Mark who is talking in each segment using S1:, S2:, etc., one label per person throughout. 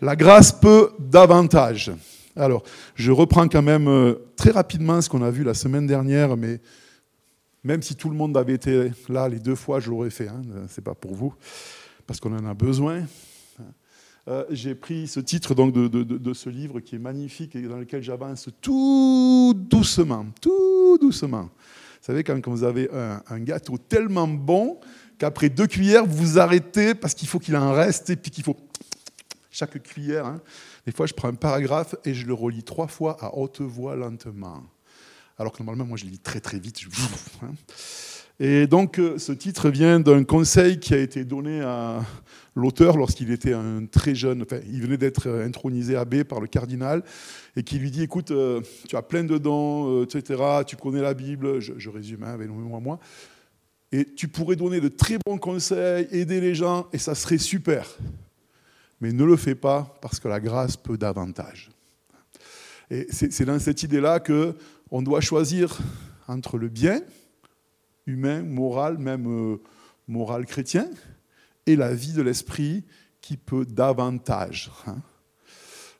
S1: La grâce peut davantage. Alors, je reprends quand même euh, très rapidement ce qu'on a vu la semaine dernière, mais même si tout le monde avait été là les deux fois, je l'aurais fait. Hein, c'est pas pour vous, parce qu'on en a besoin. Euh, j'ai pris ce titre donc de, de, ce livre qui est magnifique et dans lequel j'avance tout doucement, tout doucement. Vous savez, quand, vous avez un, gâteau tellement bon qu'après deux cuillères, vous vous arrêtez parce qu'il faut qu'il en reste et puis qu'il faut chaque cuillère. Hein. Des fois, je prends un paragraphe et je le relis trois fois à haute voix lentement. Alors que normalement, moi, je lis très très vite. Hein. Et donc, euh, ce titre vient d'un conseil qui a été donné à l'auteur lorsqu'il était un très jeune, enfin, il venait d'être intronisé abbé par le cardinal, et qui lui dit, écoute, euh, tu as plein de dons, euh, etc., tu connais la Bible, je, résume, hein, avec moi, moi, et tu pourrais donner de très bons conseils, aider les gens, et ça serait super. Mais ne le fais pas, parce que la grâce peut davantage. Et c'est dans cette idée-là qu'on doit choisir entre le bien, humain, moral, même euh, moral chrétien, et la vie de l'esprit qui peut davantage. Hein.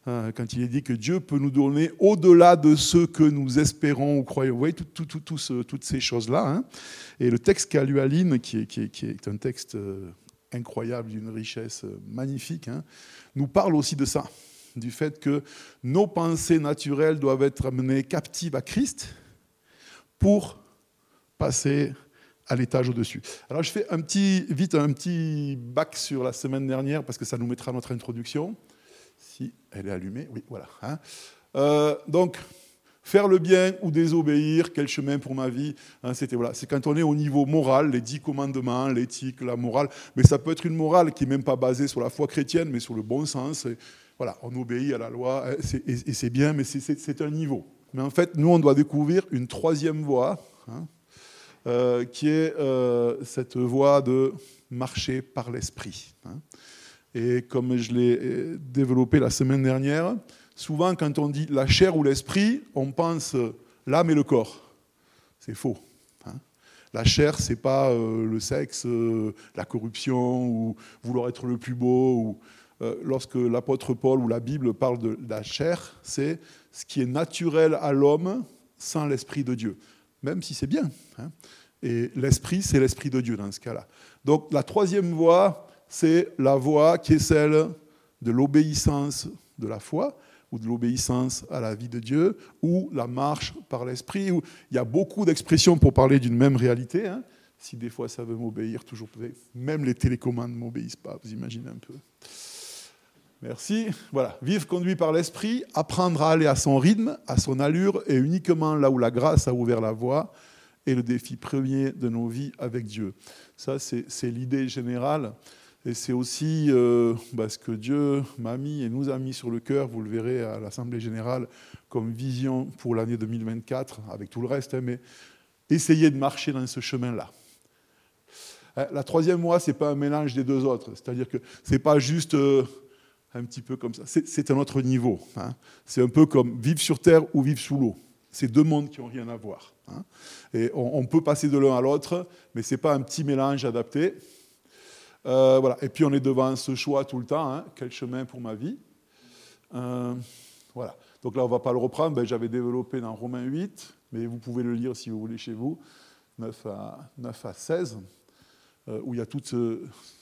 S1: Euh, quand il est dit que Dieu peut nous donner au-delà de ce que nous espérons ou croyons. Vous voyez, toutes ces choses-là. Hein. Et le texte qu'a lu Aline, qui est, qui, est, un texte euh, incroyable, d'une richesse magnifique, hein, nous parle aussi de ça, du fait que nos pensées naturelles doivent être amenées captives à Christ pour passer à l'étage au-dessus. Alors je fais un petit, vite un petit bac sur la semaine dernière parce que ça nous mettra notre introduction. Si elle est allumée, oui, voilà. Hein. Euh, donc, faire le bien ou désobéir, quel chemin pour ma vie hein, C'était voilà, c'est quand on est au niveau moral, les dix commandements, l'éthique, la morale. Mais ça peut être une morale qui n'est même pas basée sur la foi chrétienne, mais sur le bon sens. voilà, on obéit à la loi hein, et, c'est bien, mais c'est un niveau. Mais en fait, nous, on doit découvrir une troisième voie. Euh, qui est euh, cette voie de marcher par l'esprit. Hein. Et comme je l'ai euh, développé la semaine dernière, souvent quand on dit la chair ou l'esprit, on pense l'âme et le corps. C'est faux. Hein. La chair, c'est pas le sexe, la corruption ou vouloir être le plus beau. Ou, lorsque l'apôtre Paul ou la Bible parle de la chair, c'est ce qui est naturel à l'homme sans l'esprit de Dieu même si c'est bien. Hein. Et l'esprit, c'est l'esprit de Dieu dans ce cas-là. Donc la troisième voie, c'est la voie qui est celle de l'obéissance de la foi ou de l'obéissance à la vie de Dieu, ou la marche par l'esprit. Où il y a beaucoup d'expressions pour parler d'une même réalité. Hein. Si des fois ça veut m'obéir, toujours même les télécommandes ne m'obéissent pas, vous imaginez un peu. Merci. Voilà. Vivre conduit par l'esprit, apprendre à aller à son rythme, à son allure, et uniquement là où la grâce a ouvert la voie, est le défi premier de nos vies avec Dieu. Ça, c'est l'idée générale. Et c'est aussi euh, bah, ce que Dieu m'a mis et nous a mis sur le cœur, vous le verrez à l'Assemblée générale, comme vision pour l'année 2024, avec tout le reste, hein, mais essayer de marcher dans ce chemin-là. Hein, la troisième voie, ce n'est pas un mélange des deux autres. C'est-à-dire que ce n'est pas juste... Euh, un petit peu comme ça. C'est un autre niveau. Hein. C'est un peu comme vivre sur Terre ou vivre sous l'eau. C'est deux mondes qui n'ont rien à voir. Hein. Et on, peut passer de l'un à l'autre, mais ce n'est pas un petit mélange adapté. Euh, voilà. Et puis on est devant ce choix tout le temps. Hein. Quel chemin pour ma vie? Euh, Voilà. Donc là, on ne va pas le reprendre. Ben, j'avais développé dans Romains 8, mais vous pouvez le lire si vous voulez chez vous, 9 à, 9 à 16. Euh, où il y a toutes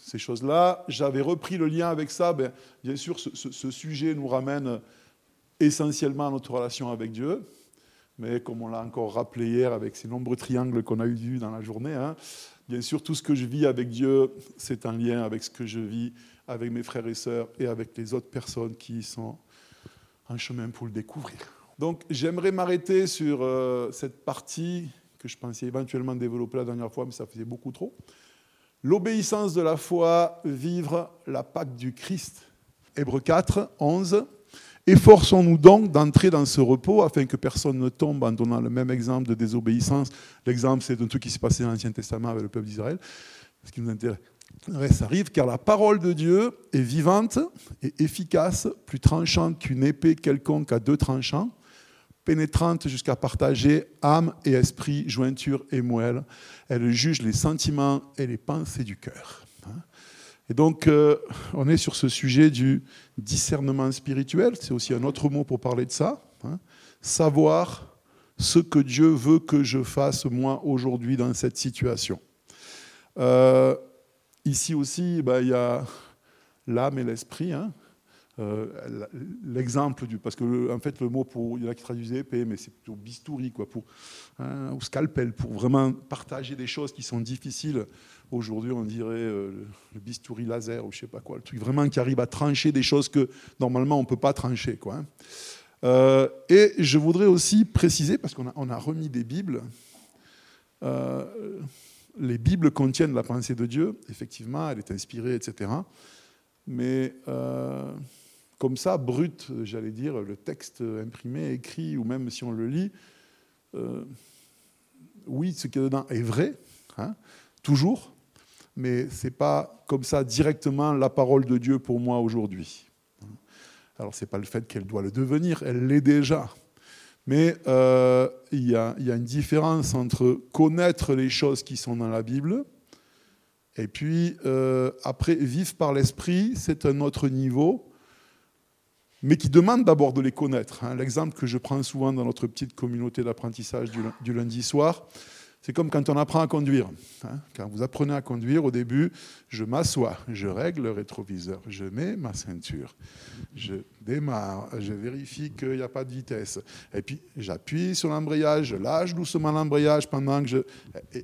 S1: ces choses-là. J'avais repris le lien avec ça. Ben, bien sûr, ce, sujet nous ramène essentiellement à notre relation avec Dieu. Mais comme on l'a encore rappelé hier avec ces nombreux triangles qu'on a eu dans la journée, hein, bien sûr, tout ce que je vis avec Dieu, c'est un lien avec ce que je vis avec mes frères et sœurs et avec les autres personnes qui sont en chemin pour le découvrir. Donc j'aimerais m'arrêter sur euh, cette partie que je pensais éventuellement développer la dernière fois, mais ça faisait beaucoup trop. L'obéissance de la foi, vivre la Pâque du Christ. Hébreux 4, 11. Efforçons-nous donc d'entrer dans ce repos afin que personne ne tombe en donnant le même exemple de désobéissance. L'exemple, c'est d'un truc qui s'est passé dans l'Ancien Testament avec le peuple d'Israël. Ce qui nous intéresse arrive, car la parole de Dieu est vivante et efficace, plus tranchante qu'une épée quelconque à deux tranchants, pénétrante jusqu'à partager âme et esprit, jointure et moelle. Elle juge les sentiments et les pensées du cœur. Et donc, euh, on est sur ce sujet du discernement spirituel. C'est aussi un autre mot pour parler de ça. Hein. Savoir ce que Dieu veut que je fasse moi aujourd'hui dans cette situation. Euh, ici aussi, bah, il y a l'âme et l'esprit. Hein. Euh, l'exemple du. Parce que, en fait, le mot pour. Il y en a qui traduisent épée, mais c'est plutôt bistouri, quoi, pour, hein, ou scalpel, pour vraiment partager des choses qui sont difficiles. Aujourd'hui, on dirait euh, le, bistouri laser, ou je sais pas quoi, le truc vraiment qui arrive à trancher des choses que normalement on ne peut pas trancher, quoi. Hein. Euh, et je voudrais aussi préciser, parce qu'on a, a remis des Bibles, les Bibles contiennent la pensée de Dieu, effectivement, elle est inspirée, etc. Mais comme ça, brut, j'allais dire, le texte imprimé, écrit, ou même si on le lit, euh, oui, ce qui est dedans est vrai, hein, toujours, mais ce n'est pas comme ça directement la parole de Dieu pour moi aujourd'hui. Alors, ce n'est pas le fait qu'elle doit le devenir, elle l'est déjà. Mais euh, il y, a une différence entre connaître les choses qui sont dans la Bible, et puis euh, après, vivre par l'esprit, c'est un autre niveau mais qui demandent d'abord de les connaître. Hein. L'exemple que je prends souvent dans notre petite communauté d'apprentissage du, lundi soir, c'est comme quand on apprend à conduire. Hein. Quand vous apprenez à conduire, au début, je m'assois, je règle le rétroviseur, je mets ma ceinture, je démarre, je vérifie qu'il n'y a pas de vitesse. Et puis, j'appuie sur l'embrayage, je lâche doucement l'embrayage pendant que je...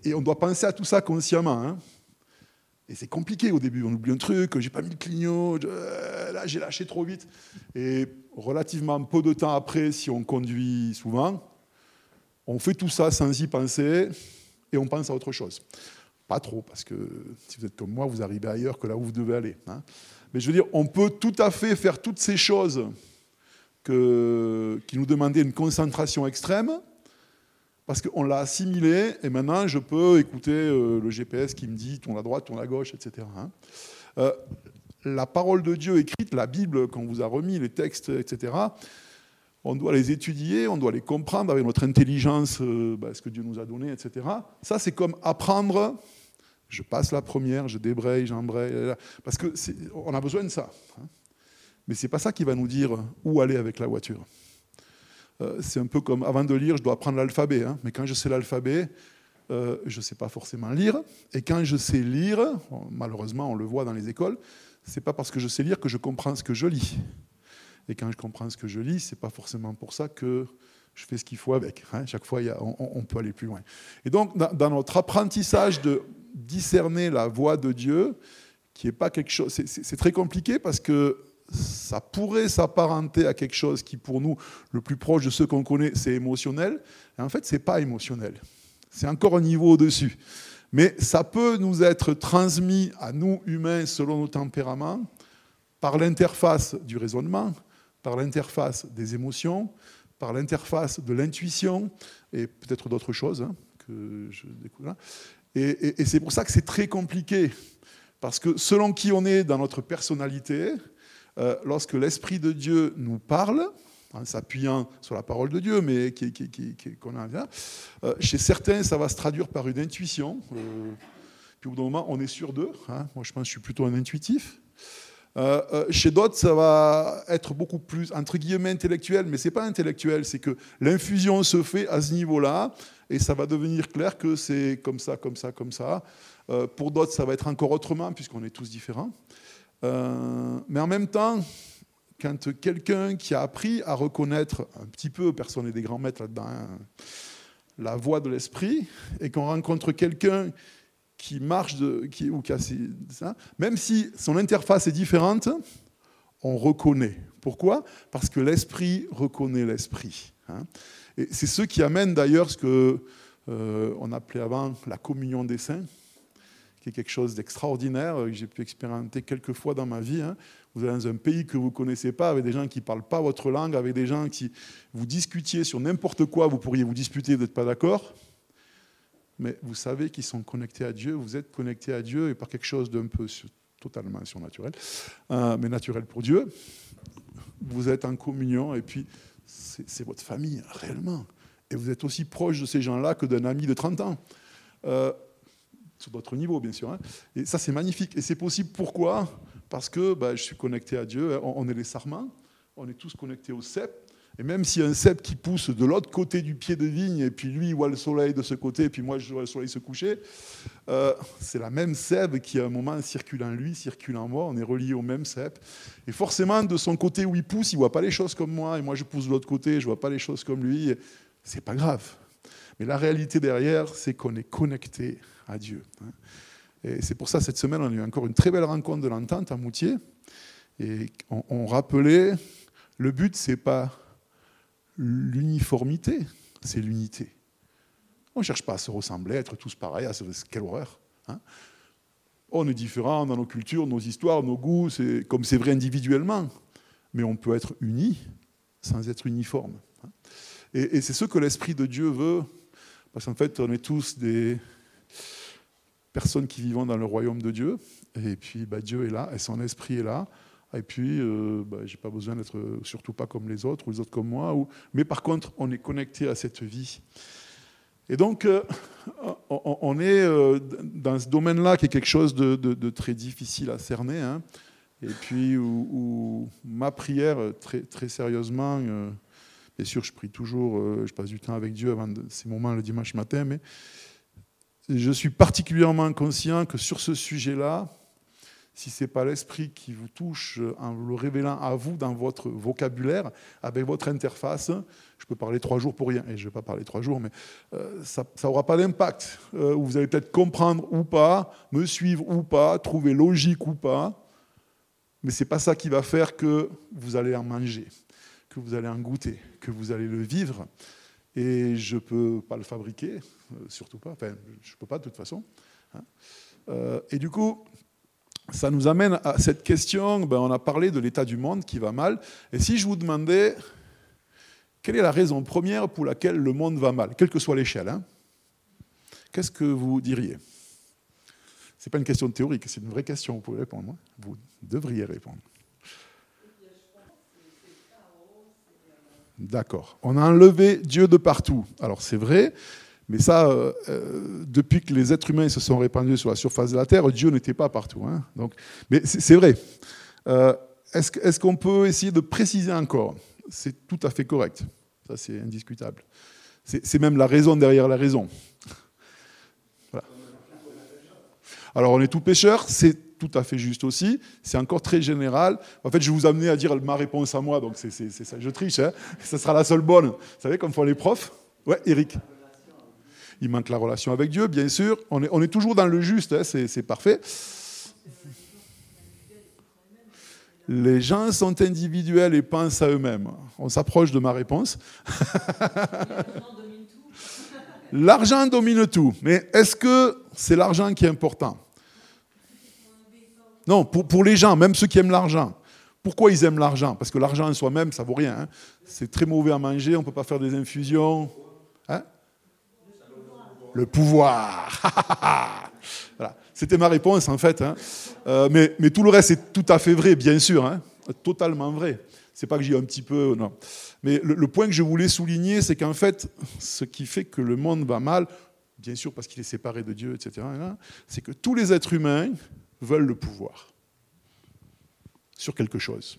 S1: Et, on doit penser à tout ça consciemment. Hein. Et c'est compliqué au début, on oublie un truc, j'ai pas mis le clignot, euh, là j'ai lâché trop vite. Et relativement peu de temps après, si on conduit souvent, on fait tout ça sans y penser et on pense à autre chose. Pas trop, parce que si vous êtes comme moi, vous arrivez ailleurs que là où vous devez aller. Hein. Mais je veux dire, on peut tout à fait faire toutes ces choses qui nous demandaient une concentration extrême, parce qu'on l'a assimilé, et maintenant je peux écouter euh, le GPS qui me dit tourne à droite, tourne à gauche, etc. Hein. Euh, la parole de Dieu écrite, la Bible qu'on vous a remis, les textes, etc., on doit les étudier, on doit les comprendre avec notre intelligence, euh, bah, ce que Dieu nous a donné, etc. Ça, c'est comme apprendre. Je passe la première, je débraye, j'embraye, parce qu'on a besoin de ça. Hein. Mais ce n'est pas ça qui va nous dire où aller avec la voiture. Euh, c'est un peu comme avant de lire, je dois apprendre l'alphabet. Hein. mais quand je sais l'alphabet, euh, je ne sais pas forcément lire. Et quand je sais lire, malheureusement, on le voit dans les écoles, c'est pas parce que je sais lire que je comprends ce que je lis. Et quand je comprends ce que je lis, c'est pas forcément pour ça que je fais ce qu'il faut avec. Hein. Chaque fois, on, peut aller plus loin. Et donc, dans, notre apprentissage de discerner la voix de Dieu, qui est pas quelque chose, c'est très compliqué parce que ça pourrait s'apparenter à quelque chose qui, pour nous, le plus proche de ce qu'on connaît, c'est émotionnel. Et en fait, ce n'est pas émotionnel. C'est encore un niveau au-dessus. Mais ça peut nous être transmis à nous, humains, selon nos tempéraments, par l'interface du raisonnement, par l'interface des émotions, par l'interface de l'intuition, et peut-être d'autres choses hein, que je découvre. Et, c'est pour ça que c'est très compliqué. Parce que selon qui on est dans notre personnalité, euh, lorsque l'Esprit de Dieu nous parle, en s'appuyant sur la parole de Dieu, mais qu'on a euh, chez certains, ça va se traduire par une intuition. Euh, puis au bout d'un moment, on est sûr d'eux. Hein. Moi, je pense que je suis plutôt un intuitif. Chez d'autres, ça va être beaucoup plus, entre guillemets, intellectuel, mais ce n'est pas intellectuel, c'est que l'infusion se fait à ce niveau-là, et ça va devenir clair que c'est comme ça, comme ça, comme ça. pour d'autres, ça va être encore autrement, puisqu'on est tous différents. Euh, mais en même temps, quand quelqu'un qui a appris à reconnaître un petit peu, personne n'est des grands maîtres là-dedans, hein, la voix de l'esprit, et qu'on rencontre quelqu'un qui marche ou qui a, ça, même si son interface est différente, on reconnaît. Pourquoi? Parce que l'esprit reconnaît l'esprit. Hein. Et c'est ce qui amène d'ailleurs ce que euh, on appelait avant la communion des saints qui est quelque chose d'extraordinaire euh, que j'ai pu expérimenter quelques fois dans ma vie. Hein. Vous êtes dans un pays que vous ne connaissez pas, avec des gens qui ne parlent pas votre langue, avec des gens qui vous discutiez sur n'importe quoi, vous pourriez vous disputer, vous n'êtes pas d'accord. Mais vous savez qu'ils sont connectés à Dieu, vous êtes connectés à Dieu et par quelque chose d'un peu totalement surnaturel, euh, mais naturel pour Dieu. Vous êtes en communion et puis c'est votre famille, réellement. Et vous êtes aussi proche de ces gens-là que d'un ami de 30 ans. Euh, sur d'autres niveaux, bien sûr. Hein. Et ça, c'est magnifique. Et c'est possible pourquoi? Parce que bah, je suis connecté à Dieu. On, est les sarments, on est tous connectés au cep. Et même s'il y a un cep qui pousse de l'autre côté du pied de vigne, et puis lui voit le soleil de ce côté, et puis moi je vois le soleil se coucher, euh, c'est la même cep qui à un moment circule en lui, circule en moi, on est relié au même cep. Et forcément, de son côté où il pousse, il voit pas les choses comme moi, et moi je pousse de l'autre côté, je vois pas les choses comme lui. C'est pas grave. Mais la réalité derrière, c'est qu'on est connecté à Dieu. Hein. Et c'est pour ça, cette semaine, on a eu encore une très belle rencontre de l'entente à Moutier. Et on, rappelait, le but, c'est pas l'uniformité, c'est l'unité. On ne cherche pas à se ressembler, à être tous pareils, à quelle horreur. Hein. on est différents dans nos cultures, nos histoires, nos goûts, c'est comme c'est vrai individuellement, mais on peut être unis sans être uniforme. Hein. Et, et c'est ce que l'Esprit de Dieu veut, parce qu'en fait, on est tous des, personnes qui vivent dans le royaume de Dieu. Et puis bah, Dieu est là, et son esprit est là. Et puis, euh, bah, je n'ai pas besoin d'être surtout pas comme les autres, ou les autres comme moi. Mais par contre, on est connecté à cette vie. Et donc, euh, on, est euh, dans ce domaine-là qui est quelque chose de, très difficile à cerner. Hein. Et puis, ma prière, très, très sérieusement, bien sûr, je prie toujours, je passe du temps avec Dieu avant ces moments le dimanche matin, mais je suis particulièrement conscient que sur ce sujet-là, si ce n'est pas l'esprit qui vous touche en le révélant à vous dans votre vocabulaire, avec votre interface, je peux parler trois jours pour rien, et je ne vais pas parler trois jours, mais euh, ça n'aura pas d'impact. Euh, vous allez peut-être comprendre ou pas, me suivre ou pas, trouver logique ou pas, mais ce n'est pas ça qui va faire que vous allez en manger, que vous allez en goûter, que vous allez le vivre et je ne peux pas le fabriquer, euh, surtout pas, enfin, je ne peux pas de toute façon. Hein. Et du coup, ça nous amène à cette question, ben, on a parlé de l'état du monde qui va mal, et si je vous demandais, quelle est la raison première pour laquelle le monde va mal, quelle que soit l'échelle, hein, qu'est-ce que vous diriez? Ce n'est pas une question théorique, c'est une vraie question, vous pouvez répondre, hein. vous devriez répondre. D'accord. On a enlevé Dieu de partout. Alors c'est vrai, mais ça, euh, euh, depuis que les êtres humains se sont répandus sur la surface de la Terre, Dieu n'était pas partout. Hein. Mais c'est vrai. Euh, est-ce qu'on peut essayer de préciser encore? C'est tout à fait correct. Ça, c'est indiscutable. C'est même la raison derrière la raison. Alors, on est tout pécheur, c'est tout à fait juste aussi. C'est encore très général. En fait, je vais vous amener à dire ma réponse à moi, donc c'est ça, je triche. Hein. Ça sera la seule bonne. Vous savez, comme font les profs. Ouais, Eric. Il manque la relation avec Dieu, bien sûr. On est, toujours dans le juste, hein, c'est parfait. Les gens sont individuels et pensent à eux-mêmes. On s'approche de ma réponse. L'argent domine tout. Mais est-ce que c'est l'argent qui est important? Non, pour, les gens, même ceux qui aiment l'argent. Pourquoi ils aiment l'argent? Parce que l'argent en soi-même, ça vaut rien. Hein. C'est très mauvais à manger, on ne peut pas faire des infusions. Hein? Le pouvoir. C'était ma réponse en fait. Hein. Euh, mais, tout le reste est tout à fait vrai, bien sûr. Totalement vrai. C'est pas que j'ai un petit peu. Non. Mais le, le point que je voulais souligner, c'est qu'en fait, ce qui fait que le monde va mal, bien sûr parce qu'il est séparé de Dieu, etc., c'est que tous les êtres humains veulent le pouvoir sur quelque chose.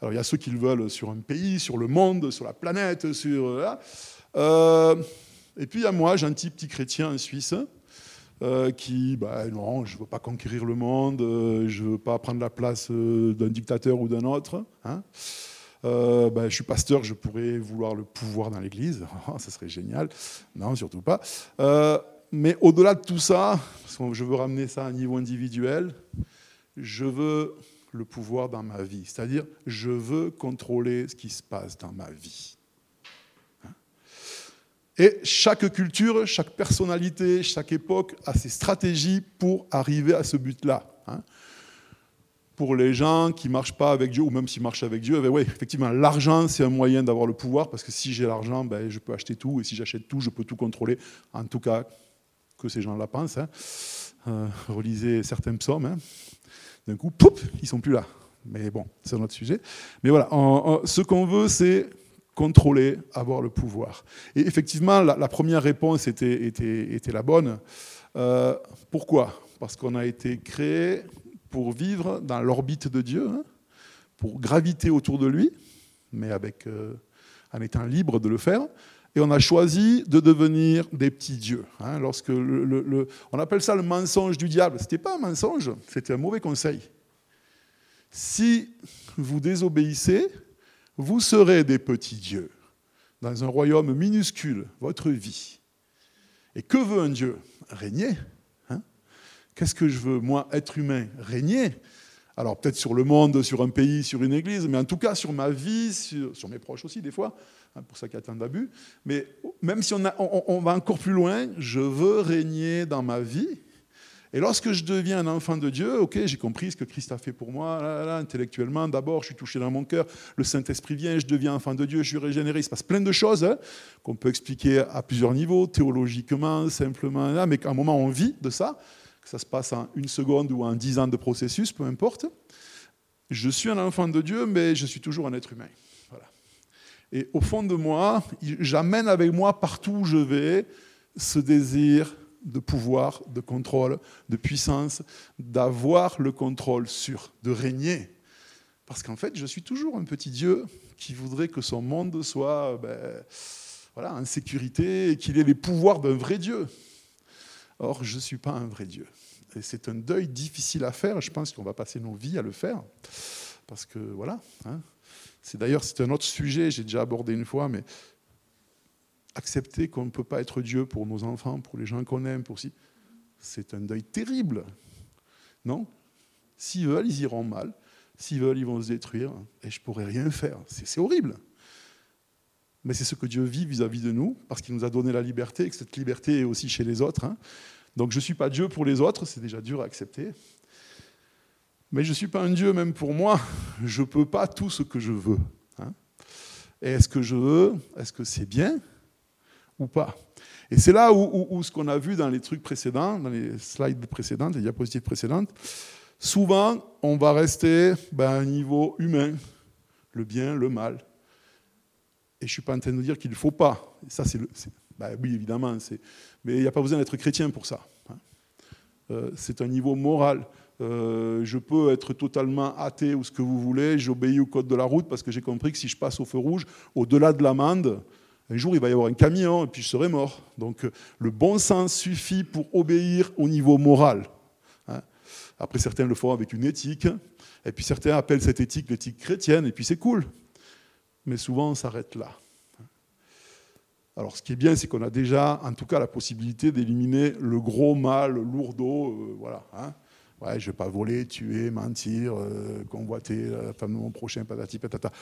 S1: Alors il y a ceux qui le veulent sur un pays, sur le monde, sur la planète, sur... Euh, euh et puis il y a moi, gentil petit chrétien en Suisse, euh, qui, bah, non, je ne veux pas conquérir le monde, euh, je ne veux pas prendre la place d'un dictateur ou d'un autre. Hein. Bah, je suis pasteur, je pourrais vouloir le pouvoir dans l'Église, ça serait génial. Non, surtout pas mais au-delà de tout ça, parce que je veux ramener ça à un niveau individuel, je veux le pouvoir dans ma vie. C'est-à-dire, je veux contrôler ce qui se passe dans ma vie. Et chaque culture, chaque personnalité, chaque époque a ses stratégies pour arriver à ce but-là. Hein? Pour les gens qui ne marchent pas avec Dieu, ou même s'ils marchent avec Dieu, eh ben oui, effectivement, l'argent, c'est un moyen d'avoir le pouvoir, parce que si j'ai l'argent, ben, je peux acheter tout, et si j'achète tout, je peux tout contrôler. En tout cas, que ces gens-là pensent. Hein. Euh, relisez certains psaumes. Hein. D'un coup, poup, ils sont plus là. Mais bon, c'est un autre sujet. Mais voilà, ce qu'on veut, c'est contrôler, avoir le pouvoir. Et effectivement, la, première réponse était, était, était la bonne. Euh, pourquoi? Parce qu'on a été créé pour vivre dans l'orbite de Dieu, hein, pour graviter autour de lui, mais avec, euh, en étant libre de le faire. Et on a choisi de devenir des petits dieux. Hein, lorsque le, on appelle ça le mensonge du diable. Ce n'était pas un mensonge, c'était un mauvais conseil. Si vous désobéissez, vous serez des petits dieux dans un royaume minuscule, votre vie. Et que veut un Dieu Régner. Hein? Qu'est-ce que je veux, moi, être humain? Régner? Alors peut-être sur le monde, sur un pays, sur une église, mais en tout cas sur ma vie, sur, mes proches aussi des fois, hein, pour ça qu'il y a tant d'abus. Mais même si on, on va encore plus loin, je veux régner dans ma vie et lorsque je deviens un enfant de Dieu, ok, j'ai compris ce que Christ a fait pour moi, intellectuellement, d'abord, je suis touché dans mon cœur, le Saint-Esprit vient, je deviens enfant de Dieu, je suis régénéré. Il se passe plein de choses hein, qu'on peut expliquer à plusieurs niveaux, théologiquement, simplement, mais qu'à un moment on vit de ça, que ça se passe en une seconde ou en dix ans de processus, peu importe. Je suis un enfant de Dieu, mais je suis toujours un être humain. Et au fond de moi, j'amène avec moi partout où je vais ce désir de pouvoir, de contrôle, de puissance, d'avoir le contrôle sur, de régner. Parce qu'en fait, je suis toujours un petit Dieu qui voudrait que son monde soit ben, voilà, en sécurité et qu'il ait les pouvoirs d'un vrai Dieu. Or, je ne suis pas un vrai Dieu. Et c'est un deuil difficile à faire. Je pense qu'on va passer nos vies à le faire. Parce que voilà. Hein. c'est d'ailleurs c'est un autre sujet, j'ai déjà abordé une fois, mais accepter qu'on ne peut pas être Dieu pour nos enfants, pour les gens qu'on aime, pour si. C'est un deuil terrible. Non? S'ils veulent, ils iront mal. S'ils veulent, ils vont se détruire. Et je ne pourrai rien faire. C'est horrible. Mais c'est ce que Dieu vit vis-à-vis de nous, parce qu'il nous a donné la liberté, et que cette liberté est aussi chez les autres. Hein. Donc je ne suis pas Dieu pour les autres, c'est déjà dur à accepter. Mais je ne suis pas un Dieu même pour moi. Je ne peux pas tout ce que je veux. Hein. Et est-ce que je veux? Est-ce que c'est bien? Ou pas. Et c'est là où, ce qu'on a vu dans les trucs précédents, dans les slides précédentes, les diapositives précédentes, souvent on va rester ben, à un niveau humain, le bien, le mal. Et je ne suis pas en train de dire qu'il ne faut pas. ça, c'est ben oui, évidemment, mais il n'y a pas besoin d'être chrétien pour ça. Hein. Euh, c'est un niveau moral. Euh, je peux être totalement athée ou ce que vous voulez, j'obéis au code de la route parce que j'ai compris que si je passe au feu rouge, au-delà de l'amende, un jour, il va y avoir un camion et puis je serai mort. Donc euh, le bon sens suffit pour obéir au niveau moral. Hein. Après, certains le font avec une éthique, et puis certains appellent cette éthique l'éthique chrétienne, et puis c'est cool. Mais souvent, on s'arrête là. Alors, ce qui est bien, c'est qu'on a déjà, en tout cas, la possibilité d'éliminer le gros mal, le lourdeau, euh, voilà. Hein. Ouais, je ne vais pas voler, tuer, mentir, euh, convoiter la femme de mon prochain, patati patata.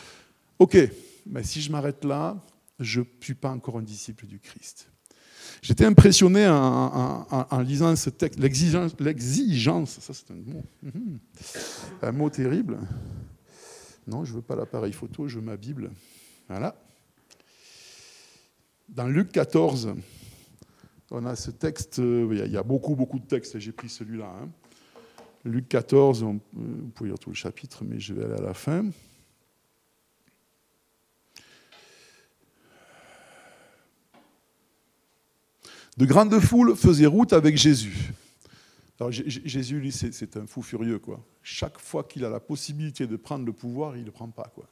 S1: Ok, mais si je m'arrête là, je ne suis pas encore un disciple du Christ. J'étais impressionné en, lisant ce texte, l'exigence, ça c'est un mot, mhm. un mot terrible. Non, je ne veux pas l'appareil photo, je veux ma Bible. Voilà. Dans Luc 14, on a ce texte, euh, il y a beaucoup, beaucoup de textes, j'ai pris celui-là. Hein. Luc 14, on, vous pouvez lire tout le chapitre, mais je vais aller à la fin. De grandes foules faisaient route avec Jésus. Alors Jésus, lui, c'est un fou furieux, quoi. Chaque fois qu'il a la possibilité de prendre le pouvoir, il ne le prend pas, quoi.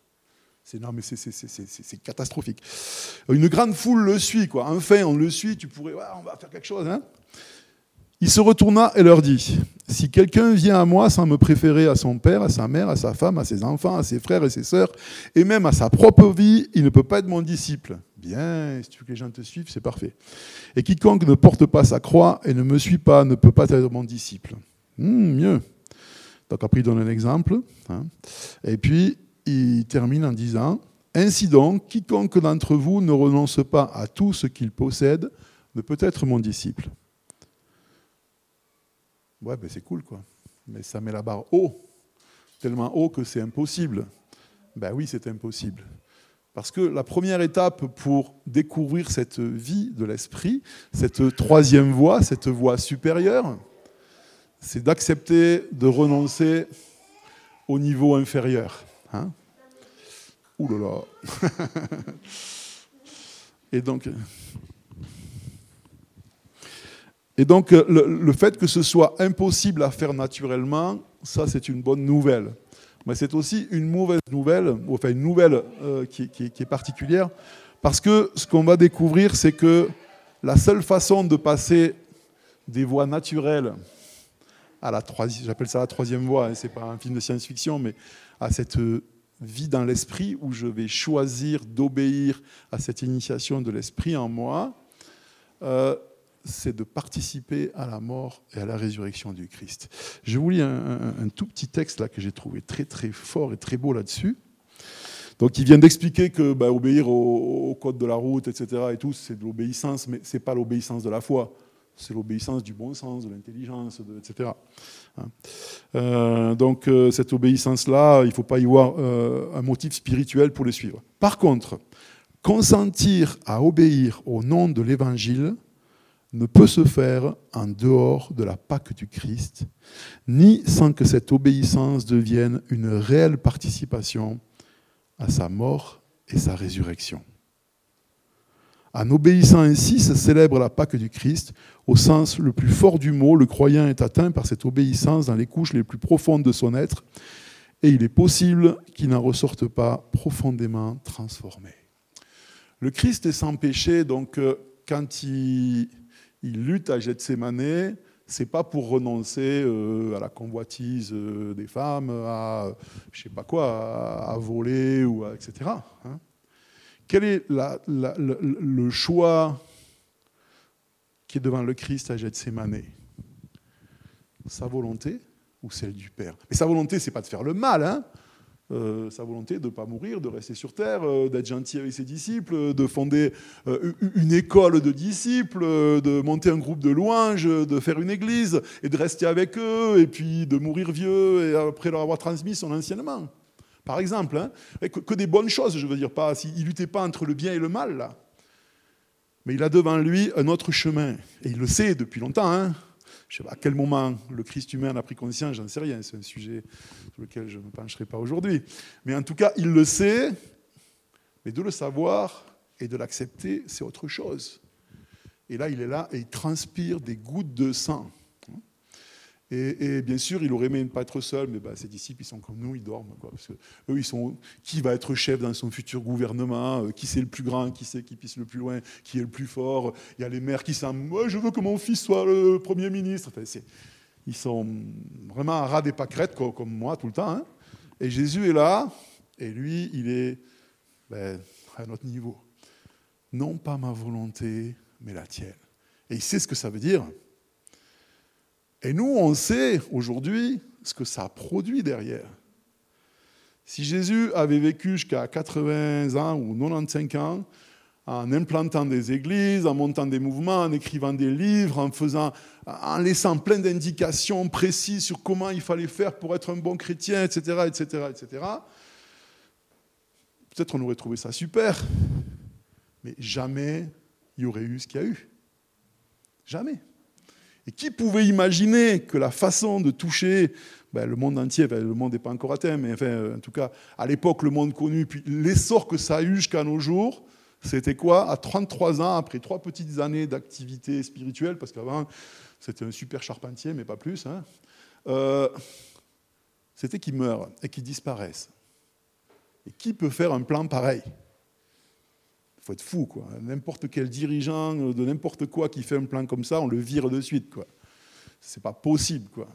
S1: C'est non, c'est catastrophique. Une grande foule le suit, quoi. Enfin, on le suit. Tu pourrais, on va faire quelque chose, hein. Il se retourna et leur dit Si quelqu'un vient à moi sans me préférer à son père, à sa mère, à sa femme, à ses enfants, à ses frères et ses sœurs, et même à sa propre vie, il ne peut pas être mon disciple. Bien, si tu veux que les gens te suivent, c'est parfait. Et quiconque ne porte pas sa croix et ne me suit pas ne peut pas être mon disciple. Hmm, mieux. Donc après, il donne un exemple. Hein. Et puis, il termine en disant Ainsi donc, quiconque d'entre vous ne renonce pas à tout ce qu'il possède ne peut être mon disciple. Ouais, ben c'est cool, quoi. Mais ça met la barre haut, tellement haut que c'est impossible. Ben oui, c'est impossible. Parce que la première étape pour découvrir cette vie de l'esprit, cette troisième voie, cette voie supérieure, c'est d'accepter de renoncer au niveau inférieur. Hein Ouh là là Et donc, Et donc, le, fait que ce soit impossible à faire naturellement, ça, c'est une bonne nouvelle. Mais c'est aussi une mauvaise nouvelle, enfin une nouvelle euh, qui, est particulière, parce que ce qu'on va découvrir, c'est que la seule façon de passer des voies naturelles à la troisième, j'appelle ça la troisième voie, hein, c'est pas un film de science-fiction, mais à cette vie dans l'esprit où je vais choisir d'obéir à cette initiation de l'esprit en moi, euh, c'est de participer à la mort et à la résurrection du Christ. Je vous lis un, tout petit texte là que j'ai trouvé très très fort et très beau là-dessus. Donc il vient d'expliquer que bah, obéir au, code de la route, etc. et tout, c'est de l'obéissance, mais c'est pas l'obéissance de la foi, c'est l'obéissance du bon sens, de l'intelligence, etc. Hein. Euh, donc euh, cette obéissance-là, il ne faut pas y voir euh, un motif spirituel pour le suivre. Par contre, consentir à obéir au nom de l'Évangile, ne peut se faire en dehors de la Pâque du Christ, ni sans que cette obéissance devienne une réelle participation à sa mort et sa résurrection. En obéissant ainsi, se célèbre la Pâque du Christ. Au sens le plus fort du mot, le croyant est atteint par cette obéissance dans les couches les plus profondes de son être, et il est possible qu'il n'en ressorte pas profondément transformé. Le Christ est sans péché, donc euh, quand il, il lutte à Gethsemane, c'est pas pour renoncer euh, à la convoitise euh, des femmes, à je quoi, à, voler ou etc. Hein. Quel est le, choix qui est devant le Christ à Gethsemane? Sa volonté ou celle du Père? Mais sa volonté, c'est pas de faire le mal, hein euh, sa volonté de ne pas mourir, de rester sur terre, euh, d'être gentil avec ses disciples, de fonder euh, une école de disciples, de monter un groupe de louanges, de faire une église et de rester avec eux, et puis de mourir vieux et après leur avoir transmis son enseignement. Par exemple, hein. que, des bonnes choses, je veux dire, pas, il ne luttait pas entre le bien et le mal, là. Mais il a devant lui un autre chemin, et il le sait depuis longtemps. Hein je sais pas à quel moment le Christ humain a pris conscience, j'en sais rien, c'est un sujet sur lequel je ne me pencherai pas aujourd'hui. Mais en tout cas, il le sait, mais de le savoir et de l'accepter, c'est autre chose. Et là, il est là et il transpire des gouttes de sang. Et, bien sûr, il aurait aimé ne pas être seul, mais bah, ses disciples, ils sont comme nous, ils dorment. Quoi, parce que eux, ils sont qui va être chef dans son futur gouvernement, euh, qui c'est le plus grand, qui c'est qui pisse le plus loin, qui est le plus fort. Il y a les mères qui sont moi, je veux que mon fils soit le premier ministre. ils sont vraiment à ras des pâquerettes, comme, moi, tout le temps. Hein. Et Jésus est là, et lui, il est ben, à notre niveau. Non pas ma volonté, mais la tienne. Et il sait ce que ça veut dire. Et nous, on sait aujourd'hui ce que ça produit derrière. Si Jésus avait vécu jusqu'à 80 ans ou 95 ans, en implantant des églises, en montant des mouvements, en écrivant des livres, en, faisant, en laissant plein d'indications précises sur comment il fallait faire pour être un bon chrétien, etc., etc., etc. Peut-être on aurait trouvé ça super, mais jamais il y aurait eu ce qu'il y a eu. Jamais. Et qui pouvait imaginer que la façon de toucher ben, le monde entier, le monde n'est pas encore atteint, mais enfin, en tout cas, à l'époque, le monde connu, puis l'essor que ça a eu jusqu'à nos jours, c'était quoi? À 33 ans, après trois petites années d'activité spirituelle, parce qu'avant, c'était un super charpentier, mais pas plus, hein, euh, c'était qu'il meurt et qu'il disparaisse. Et qui peut faire un plan pareil? Faut être fou, quoi. N'importe quel dirigeant de n'importe quoi qui fait un plan comme ça, on le vire de suite, quoi. C'est pas possible, quoi.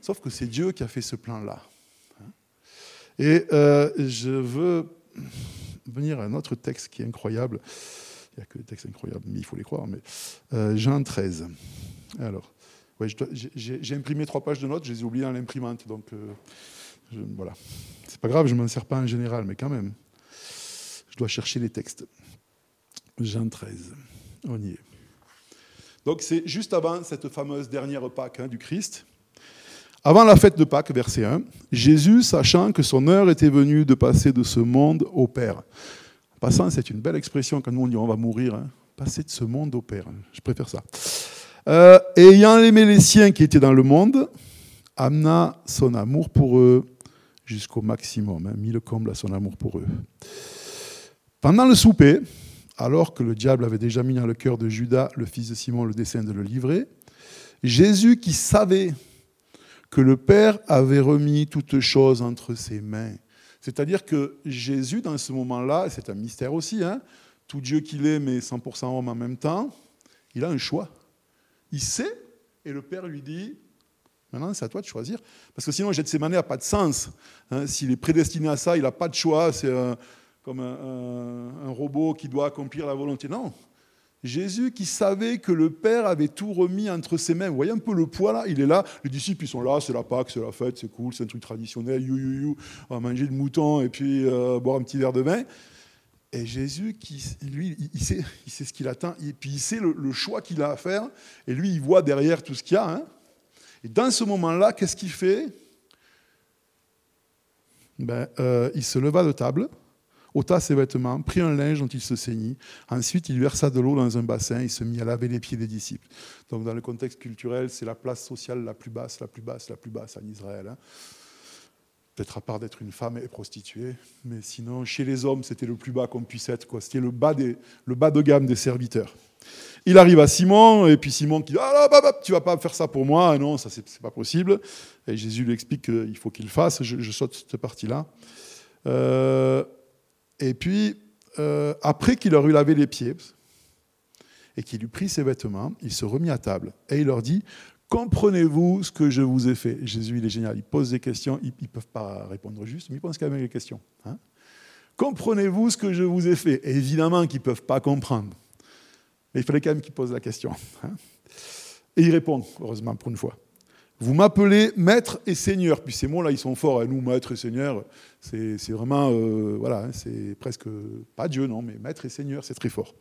S1: Sauf que c'est Dieu qui a fait ce plan-là. Et euh, je veux venir à un autre texte qui est incroyable. Il n'y a que des textes incroyables, mais il faut les croire. Mais euh, Jean 13. Alors, j'ai imprimé trois pages de notes, je les ai oubliées dans l'imprimante, donc euh, voilà. C'est pas grave, je m'en sers pas en général, mais quand même, je dois chercher les textes. Jean 13. On y est. Donc c'est juste avant cette fameuse dernière Pâque hein, du Christ. Avant la fête de Pâques, verset 1, Jésus, sachant que son heure était venue de passer de ce monde au Père. Passant, c'est une belle expression quand nous on dit on va mourir. Hein. Passer de ce monde au Père. Je préfère ça. Euh, ayant aimé les siens qui étaient dans le monde, amena son amour pour eux jusqu'au maximum, hein, mis le comble à son amour pour eux. Pendant le souper, alors que le diable avait déjà mis dans le cœur de Judas, le fils de Simon, le dessein de le livrer, Jésus qui savait que le Père avait remis toutes choses entre ses mains. C'est-à-dire que Jésus, dans ce moment-là, c'est un mystère aussi, hein, tout Dieu qu'il est, mais 100% homme en même temps, il a un choix. Il sait, et le Père lui dit, maintenant c'est à toi de choisir. Parce que sinon, Gethsemane n'a pas de sens. Hein. S'il est prédestiné à ça, il n'a pas de choix, c'est comme un, robot qui doit accomplir la volonté. Non, Jésus qui savait que le Père avait tout remis entre ses mains. Vous voyez un peu le poids là? Il est là, les disciples sont là, c'est la Pâque, c'est la fête, c'est cool, c'est un truc traditionnel, you, you, you, on va manger le mouton et puis euh, boire un petit verre de vin. Et Jésus, qui, lui, il sait, il sait ce qu'il attend, et puis il sait le, choix qu'il a à faire, et lui, il voit derrière tout ce qu'il y a. Hein. Et dans ce moment-là, qu'est-ce qu'il fait? Ben, euh, Il se leva de table, ôta ses vêtements, prit un linge dont il se saignit. Ensuite, il versa de l'eau dans un bassin et se mit à laver les pieds des disciples. Donc, dans le contexte culturel, c'est la place sociale la plus basse, la plus basse, la plus basse en Israël. Hein. Peut-être à part d'être une femme et prostituée, mais sinon, chez les hommes, c'était le plus bas qu'on puisse être. C'était le bas, le bas de gamme des serviteurs. Il arrive à Simon, et puis Simon qui dit Ah, bah, bah, tu vas pas faire ça pour moi, non, ça c'est pas possible. Et Jésus lui explique qu'il faut qu'il fasse. Je, je saute cette partie-là. Euh, et puis, euh, après qu'il leur eut lavé les pieds et qu'il eut pris ses vêtements, il se remit à table et il leur dit Comprenez-vous ce que je vous ai fait? Jésus, il est génial. Il pose des questions, ils ne peuvent pas répondre juste, mais ils posent quand même les questions. Hein. Comprenez-vous ce que je vous ai fait? Évidemment qu'ils ne peuvent pas comprendre. Mais il fallait quand même qu'ils posent la question. Hein. Et il répond, heureusement pour une fois. Vous m'appelez maître et seigneur. Puis ces mots-là, ils sont forts. à Nous, maître et seigneur, c'est vraiment, euh, voilà, hein, c'est presque, pas Dieu, non, mais maître et seigneur, c'est très fort.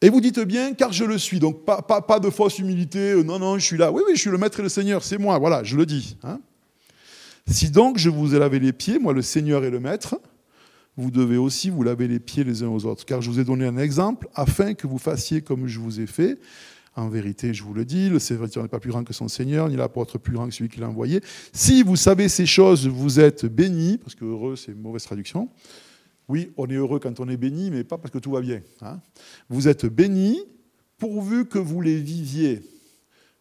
S1: Et vous dites bien, car je le suis. Donc pas, pas, de fausse humilité, euh, non, non, je suis là. Oui, oui, je suis le maître et le seigneur, c'est moi, voilà, je le dis. Hein. Si donc je vous ai lavé les pieds, moi le seigneur et le maître, vous devez aussi vous laver les pieds les uns aux autres. Car je vous ai donné un exemple afin que vous fassiez comme je vous ai fait. En vérité, je vous le dis, le serviteur n'est pas plus grand que son Seigneur, ni l'apôtre plus grand que celui qui l'a envoyé. Si vous savez ces choses, vous êtes bénis, parce que heureux, c'est une mauvaise traduction. Oui, on est heureux quand on est béni, mais pas parce que tout va bien. Hein. Vous êtes bénis pourvu que vous les viviez,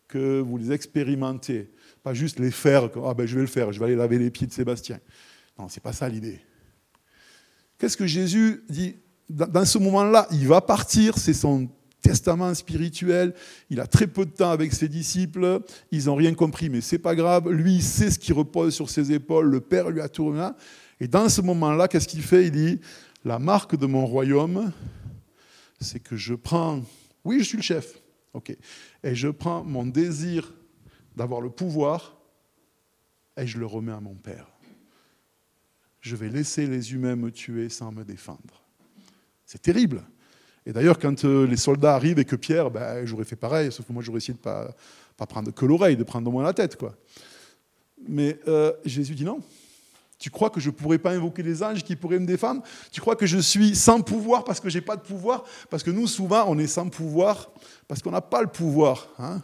S1: que vous les expérimentez. Pas juste les faire, ah ben je vais le faire, je vais aller laver les pieds de Sébastien. Non, c'est pas ça l'idée. Qu'est-ce que Jésus dit? Dans ce moment-là, il va partir, c'est son testament spirituel. Il a très peu de temps avec ses disciples. Ils n'ont rien compris, mais c'est pas grave. Lui, il sait ce qui repose sur ses épaules. Le Père lui a tourné. Et dans ce moment-là, qu'est-ce qu'il fait? Il dit La marque de mon royaume, c'est que je prends. Oui, je suis le chef. OK. Et je prends mon désir d'avoir le pouvoir et je le remets à mon Père. Je vais laisser les humains me tuer sans me défendre. C'est terrible. Et d'ailleurs, quand euh, les soldats arrivent et que Pierre, ben, j'aurais fait pareil, sauf que moi j'aurais essayé de ne pas, prendre que l'oreille, de prendre au moins la tête. Quoi. Mais euh, Jésus dit non. Tu crois que je ne pourrais pas invoquer les anges qui pourraient me défendre? Tu crois que je suis sans pouvoir parce que je n'ai pas de pouvoir? Parce que nous, souvent, on est sans pouvoir parce qu'on n'a pas le pouvoir. Hein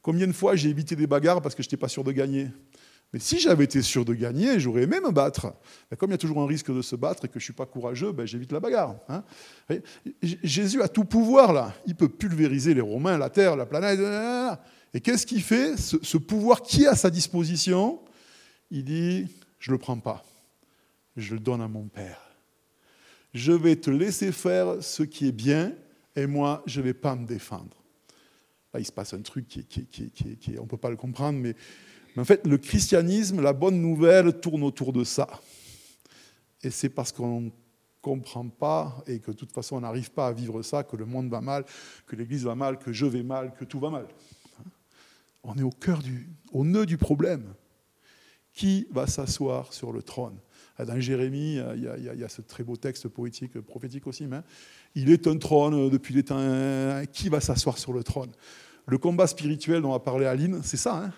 S1: Combien de fois j'ai évité des bagarres parce que je n'étais pas sûr de gagner? Mais si j'avais été sûr de gagner, j'aurais aimé me battre. Mais comme il y a toujours un risque de se battre et que je ne suis pas courageux, ben j'évite la bagarre. Hein. Jésus a tout pouvoir là. Il peut pulvériser les Romains, la terre, la planète. Et qu'est-ce qu'il fait ce, pouvoir qui est à sa disposition? Il dit, je ne le prends pas. Je le donne à mon Père. Je vais te laisser faire ce qui est bien et moi, je ne vais pas me défendre. Là, il se passe un truc qui, qui on ne peut pas le comprendre, mais mais en fait, le christianisme, la bonne nouvelle tourne autour de ça. Et c'est parce qu'on ne comprend pas et que de toute façon on n'arrive pas à vivre ça, que le monde va mal, que l'Église va mal, que je vais mal, que tout va mal. On est au cœur du, au nœud du problème. Qui va s'asseoir sur le trône? Dans Jérémie, il y, a, ce très beau texte poétique, prophétique aussi. Mais il est un trône depuis les temps. Qui va s'asseoir sur le trône? Le combat spirituel dont a parlé Aline, c'est ça. Hein?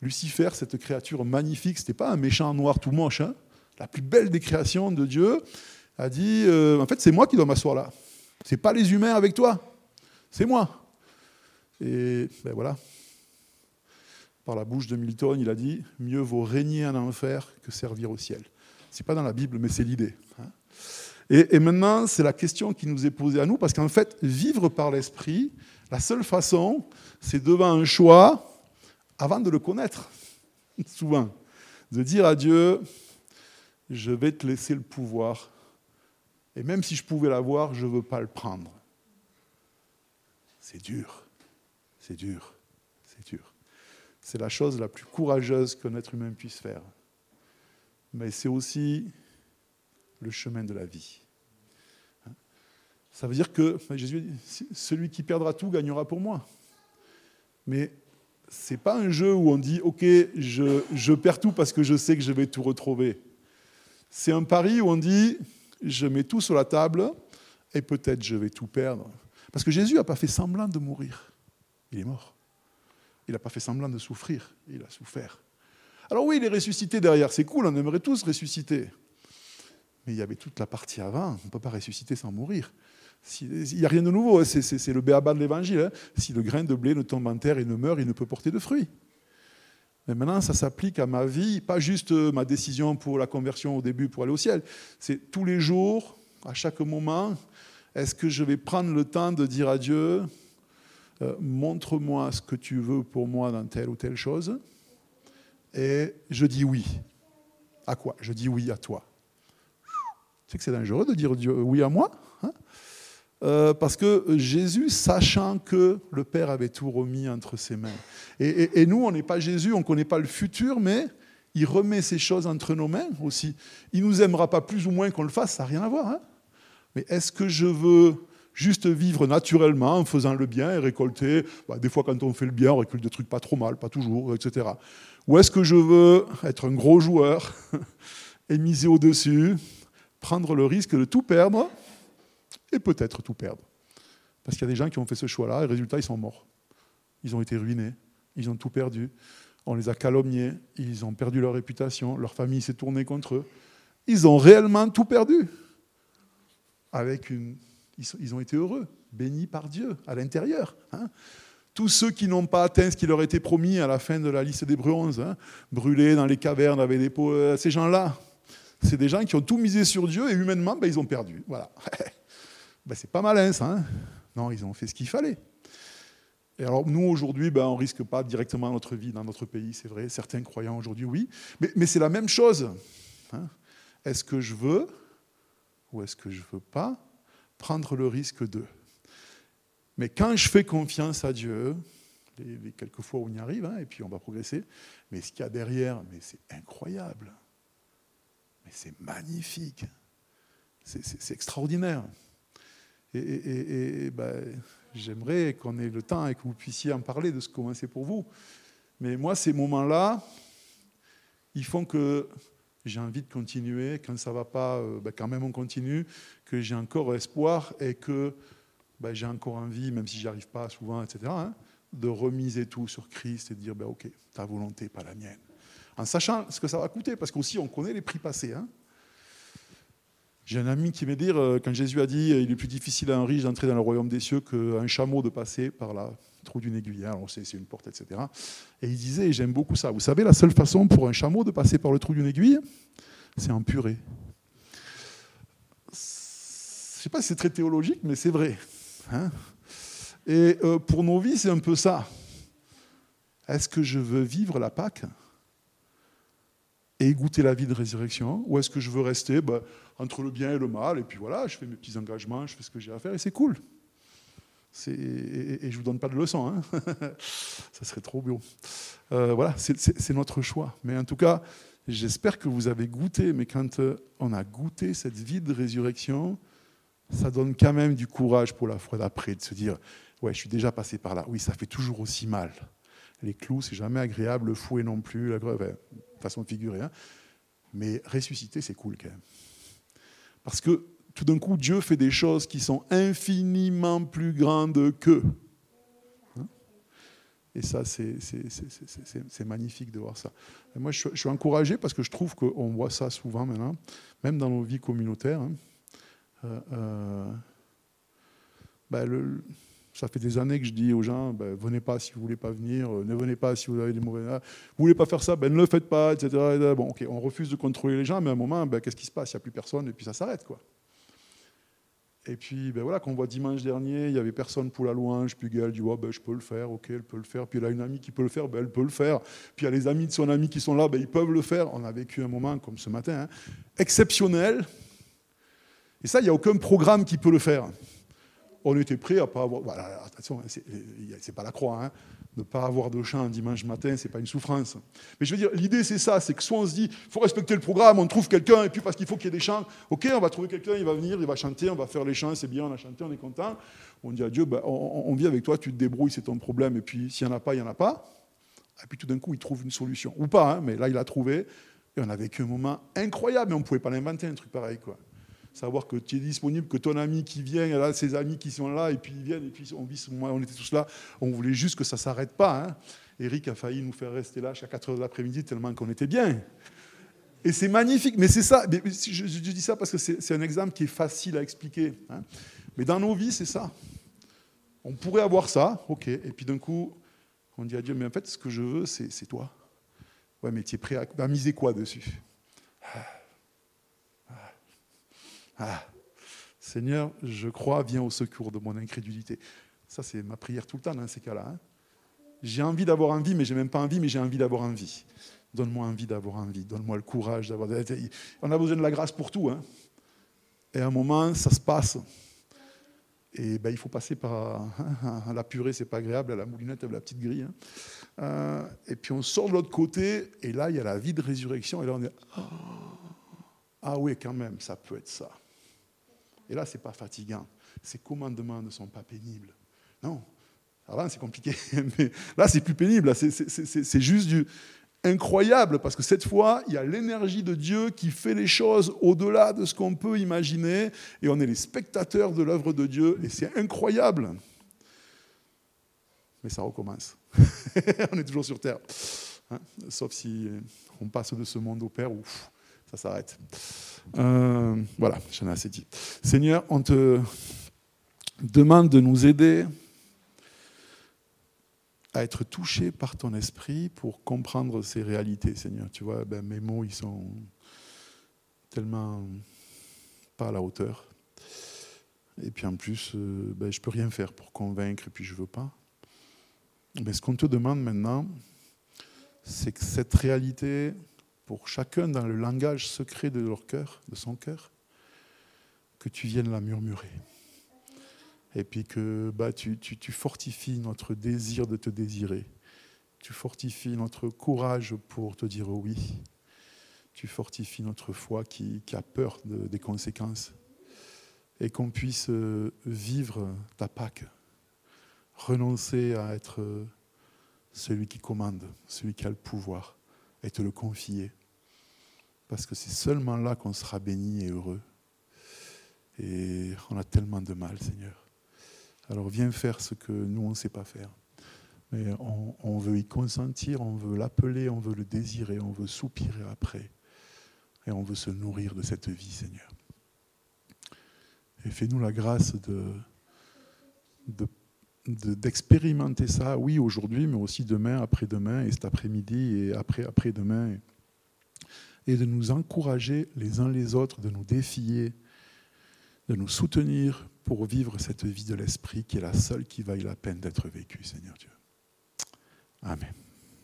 S1: Lucifer, cette créature magnifique, ce n'était pas un méchant noir tout moche, hein. la plus belle des créations de Dieu, a dit euh, En fait, c'est moi qui dois m'asseoir là. Ce n'est pas les humains avec toi, c'est moi. Et ben voilà. Par la bouche de Milton, il a dit Mieux vaut régner en enfer que servir au ciel. Ce n'est pas dans la Bible, mais c'est l'idée. Hein. Et, maintenant, c'est la question qui nous est posée à nous, parce qu'en fait, vivre par l'esprit, la seule façon, c'est devant un choix, avant de le connaître, souvent, de dire à Dieu, je vais te laisser le pouvoir, et même si je pouvais l'avoir, je ne veux pas le prendre. C'est dur, c'est dur, c'est dur. C'est la chose la plus courageuse qu'un être humain puisse faire. Mais c'est aussi le chemin de la vie. Ça veut dire que Jésus dit, celui qui perdra tout gagnera pour moi. Mais ce n'est pas un jeu où on dit, OK, je, je perds tout parce que je sais que je vais tout retrouver. C'est un pari où on dit, je mets tout sur la table et peut-être je vais tout perdre. Parce que Jésus n'a pas fait semblant de mourir. Il est mort. Il n'a pas fait semblant de souffrir. Il a souffert. Alors oui, il est ressuscité derrière. C'est cool, on aimerait tous ressusciter. Mais il y avait toute la partie avant. On ne peut pas ressusciter sans mourir. Il n'y a rien de nouveau. Hein. C'est le béaba de l'évangile. Hein. Si le grain de blé ne tombe en terre et ne meurt, il ne peut porter de fruits. Mais maintenant, ça s'applique à ma vie, pas juste euh, ma décision pour la conversion au début pour aller au ciel. C'est tous les jours, à chaque moment, est-ce que je vais prendre le temps de dire à Dieu, euh, montre-moi ce que tu veux pour moi dans telle ou telle chose Et je dis oui. À quoi? Je dis oui à toi. Tu sais que c'est dangereux de dire oui à moi hein? Euh, parce que Jésus, sachant que le Père avait tout remis entre ses mains, et, nous, on n'est pas Jésus, on ne connaît pas le futur, mais il remet ces choses entre nos mains aussi. Il ne nous aimera pas plus ou moins qu'on le fasse, ça n'a rien à voir. Hein. mais est-ce que je veux juste vivre naturellement en faisant le bien et récolter bah, Des fois, quand on fait le bien, on récolte des trucs pas trop mal, pas toujours, etc. Ou est-ce que je veux être un gros joueur et miser au-dessus, prendre le risque de tout perdre et peut-être tout perdre. Parce qu'il y a des gens qui ont fait ce choix-là, et résultat, ils sont morts. Ils ont été ruinés, ils ont tout perdu. On les a calomniés, ils ont perdu leur réputation, leur famille s'est tournée contre eux. Ils ont réellement tout perdu. Avec une... Ils ont été heureux, bénis par Dieu à l'intérieur. Hein. Tous ceux qui n'ont pas atteint ce qui leur était promis à la fin de la liste des bronzes, hein, brûlés dans les cavernes avec des peaux, euh, ces gens-là, c'est des gens qui ont tout misé sur Dieu et humainement, ben, ils ont perdu. Voilà. Ben, c'est pas malin ça. Hein non, ils ont fait ce qu'il fallait. Et alors nous, aujourd'hui, ben, on ne risque pas directement notre vie dans notre pays, c'est vrai. Certains croyants aujourd'hui, oui. Mais, c'est la même chose. Hein. est-ce que je veux ou est-ce que je ne veux pas prendre le risque de? Mais quand je fais confiance à Dieu, les, quelques fois on y arrive, hein, et puis on va progresser, mais ce qu'il y a derrière, c'est incroyable. Mais c'est magnifique. C'est extraordinaire. Et, ben, j'aimerais qu'on ait le temps et que vous puissiez en parler de ce comment c'est pour vous. Mais moi, ces moments-là, ils font que j'ai envie de continuer. Quand ça ne va pas, euh, ben, quand même on continue, que j'ai encore espoir et que ben, j'ai encore envie, même si j'y arrive pas souvent, etc., hein, de remiser tout sur Christ et de dire, ben, OK, ta volonté, pas la mienne. En sachant ce que ça va coûter, parce qu'aussi on connaît les prix passés. Hein. J'ai un ami qui me dit, euh, quand Jésus a dit il est plus difficile à un riche d'entrer dans le royaume des cieux qu'un chameau de passer par la trou d'une aiguille. Alors c'est une porte, etc. Et il disait, et j'aime beaucoup ça, vous savez, la seule façon pour un chameau de passer par le trou d'une aiguille, c'est en purée. Je ne sais pas si c'est très théologique, mais c'est vrai. Hein. et euh, pour nos vies, c'est un peu ça. Est-ce que je veux vivre la Pâque? Et goûter la vie de résurrection Ou est-ce que je veux rester? Bah, entre le bien et le mal Et puis voilà, je fais mes petits engagements, je fais ce que j'ai à faire et c'est cool. Et, et, je ne vous donne pas de leçons, hein ça serait trop beau. Euh, voilà, c'est notre choix. Mais en tout cas, j'espère que vous avez goûté, mais quand euh, on a goûté cette vie de résurrection, ça donne quand même du courage pour la fois d'après, de se dire, ouais, je suis déjà passé par là. Oui, ça fait toujours aussi mal. Les clous, c'est jamais agréable, le fouet non plus, la grève, façon de figurer. Hein. Mais ressusciter, c'est cool quand même. Parce que tout d'un coup, Dieu fait des choses qui sont infiniment plus grandes qu'eux. Hein? Et ça, c'est magnifique de voir ça. moi, je, suis encouragé parce que je trouve qu'on voit ça souvent maintenant, même dans nos vies communautaires. Ben, le, ça fait des années que je dis aux gens, ben, venez pas si vous voulez pas venir, euh, ne venez pas si vous avez des mauvais... Vous voulez pas faire ça, ben, ne le faites pas, etc. Bon, ok, on refuse de contrôler les gens, mais à un moment, ben, qu'est-ce qui se passe? Il n'y a plus personne et puis ça s'arrête. quoi. Et puis, ben voilà, qu'on voit dimanche dernier, il n'y avait personne pour la louange, puis elle dit, oh, ben, je peux le faire, ok, elle peut le faire. Puis elle a une amie qui peut le faire, ben, elle peut le faire. Puis il y a les amis de son ami qui sont là, ben, ils peuvent le faire. On a vécu un moment, comme ce matin, hein, exceptionnel. Et ça, il n'y a aucun programme qui peut le faire. On était prêt à pas avoir. Voilà, attention, hein, c'est pas la croix. Hein ne pas avoir de chant un dimanche matin, c'est pas une souffrance. Mais je veux dire, l'idée c'est ça, c'est que soit on se dit, il faut respecter le programme, on trouve quelqu'un, et puis parce qu'il faut qu'il y ait des chants, ok, on va trouver quelqu'un, il va venir, il va chanter, on va faire les chants, c'est bien, on a chanté, on est content. On dit à Dieu, ben, on, vit avec toi, tu te débrouilles, c'est ton problème, et puis s'il n'y en a pas, il n'y en a pas. Et puis tout d'un coup, il trouve une solution. Ou pas, hein, mais là, il a trouvé, et on a vécu un moment incroyable, mais on ne pouvait pas l'inventer, un truc pareil. quoi savoir que tu es disponible, que ton ami qui vient, ses amis qui sont là, et puis ils viennent, et puis on vit, on était tous là, on voulait juste que ça ne s'arrête pas. Hein. Eric a failli nous faire rester là jusqu'à 4 heures de l'après-midi tellement qu'on était bien. Et c'est magnifique, mais c'est ça, je, dis ça parce que c'est un exemple qui est facile à expliquer. Hein. Mais dans nos vies, c'est ça. On pourrait avoir ça, ok, et puis d'un coup, on dit à Dieu, mais en fait, ce que je veux, c'est toi. Ouais, mais tu es prêt à miser quoi dessus? Ah, Seigneur, je crois, viens au secours de mon incrédulité. Ça, c'est ma prière tout le temps dans ces cas-là. Hein. J'ai envie d'avoir envie, mais j'ai même pas envie, mais j'ai envie d'avoir envie. Donne-moi envie d'avoir envie. Donne-moi le courage d'avoir. On a besoin de la grâce pour tout. Hein. Et à un moment, ça se passe. Et ben, il faut passer par hein, la purée, c'est pas agréable, la moulinette, la petite grille. Euh, et puis on sort de l'autre côté, et là, il y a la vie de résurrection, et là, on est. Oh, ah oui, quand même, ça peut être ça. Et là, ce n'est pas fatigant. Ces commandements ne sont pas pénibles. Non. Avant, c'est compliqué. Mais là, c'est plus pénible. C'est juste du incroyable parce que cette fois, il y a l'énergie de Dieu qui fait les choses au-delà de ce qu'on peut imaginer et on est les spectateurs de l'œuvre de Dieu et c'est incroyable. Mais ça recommence. on est toujours sur Terre. Hein, sauf si on passe de ce monde au Père où ça s'arrête. Euh, voilà, j'en ai assez dit. Seigneur, on te demande de nous aider à être touchés par ton esprit pour comprendre ces réalités, Seigneur. Tu vois, ben, mes mots, ils sont tellement pas à la hauteur. Et puis en plus, euh, ben, je ne peux rien faire pour convaincre, et puis je ne veux pas. Mais ce qu'on te demande maintenant, c'est que cette réalité pour chacun dans le langage secret de leur cœur, de son cœur, que tu viennes la murmurer. Et puis que bah, tu, fortifies notre désir de te désirer. Tu fortifies notre courage pour te dire oui. Tu fortifies notre foi qui, qui a peur des conséquences. Et qu'on puisse euh, vivre ta Pâque. Renoncer à être euh, celui qui commande, celui qui a le pouvoir et te le confier. Parce que c'est seulement là qu'on sera béni et heureux. Et on a tellement de mal, Seigneur. Alors viens faire ce que nous, on ne sait pas faire. Mais on, veut y consentir, on veut l'appeler, on veut le désirer, on veut soupirer après. Et on veut se nourrir de cette vie, Seigneur. Et fais-nous la grâce de d'expérimenter ça, oui, aujourd'hui, mais aussi demain, après-demain, et cet après-midi, et après-après-demain, et de nous encourager les uns les autres, de nous défier, de nous soutenir pour vivre cette vie de l'esprit qui est la seule qui vaille la peine d'être vécue, Seigneur Dieu. Amen.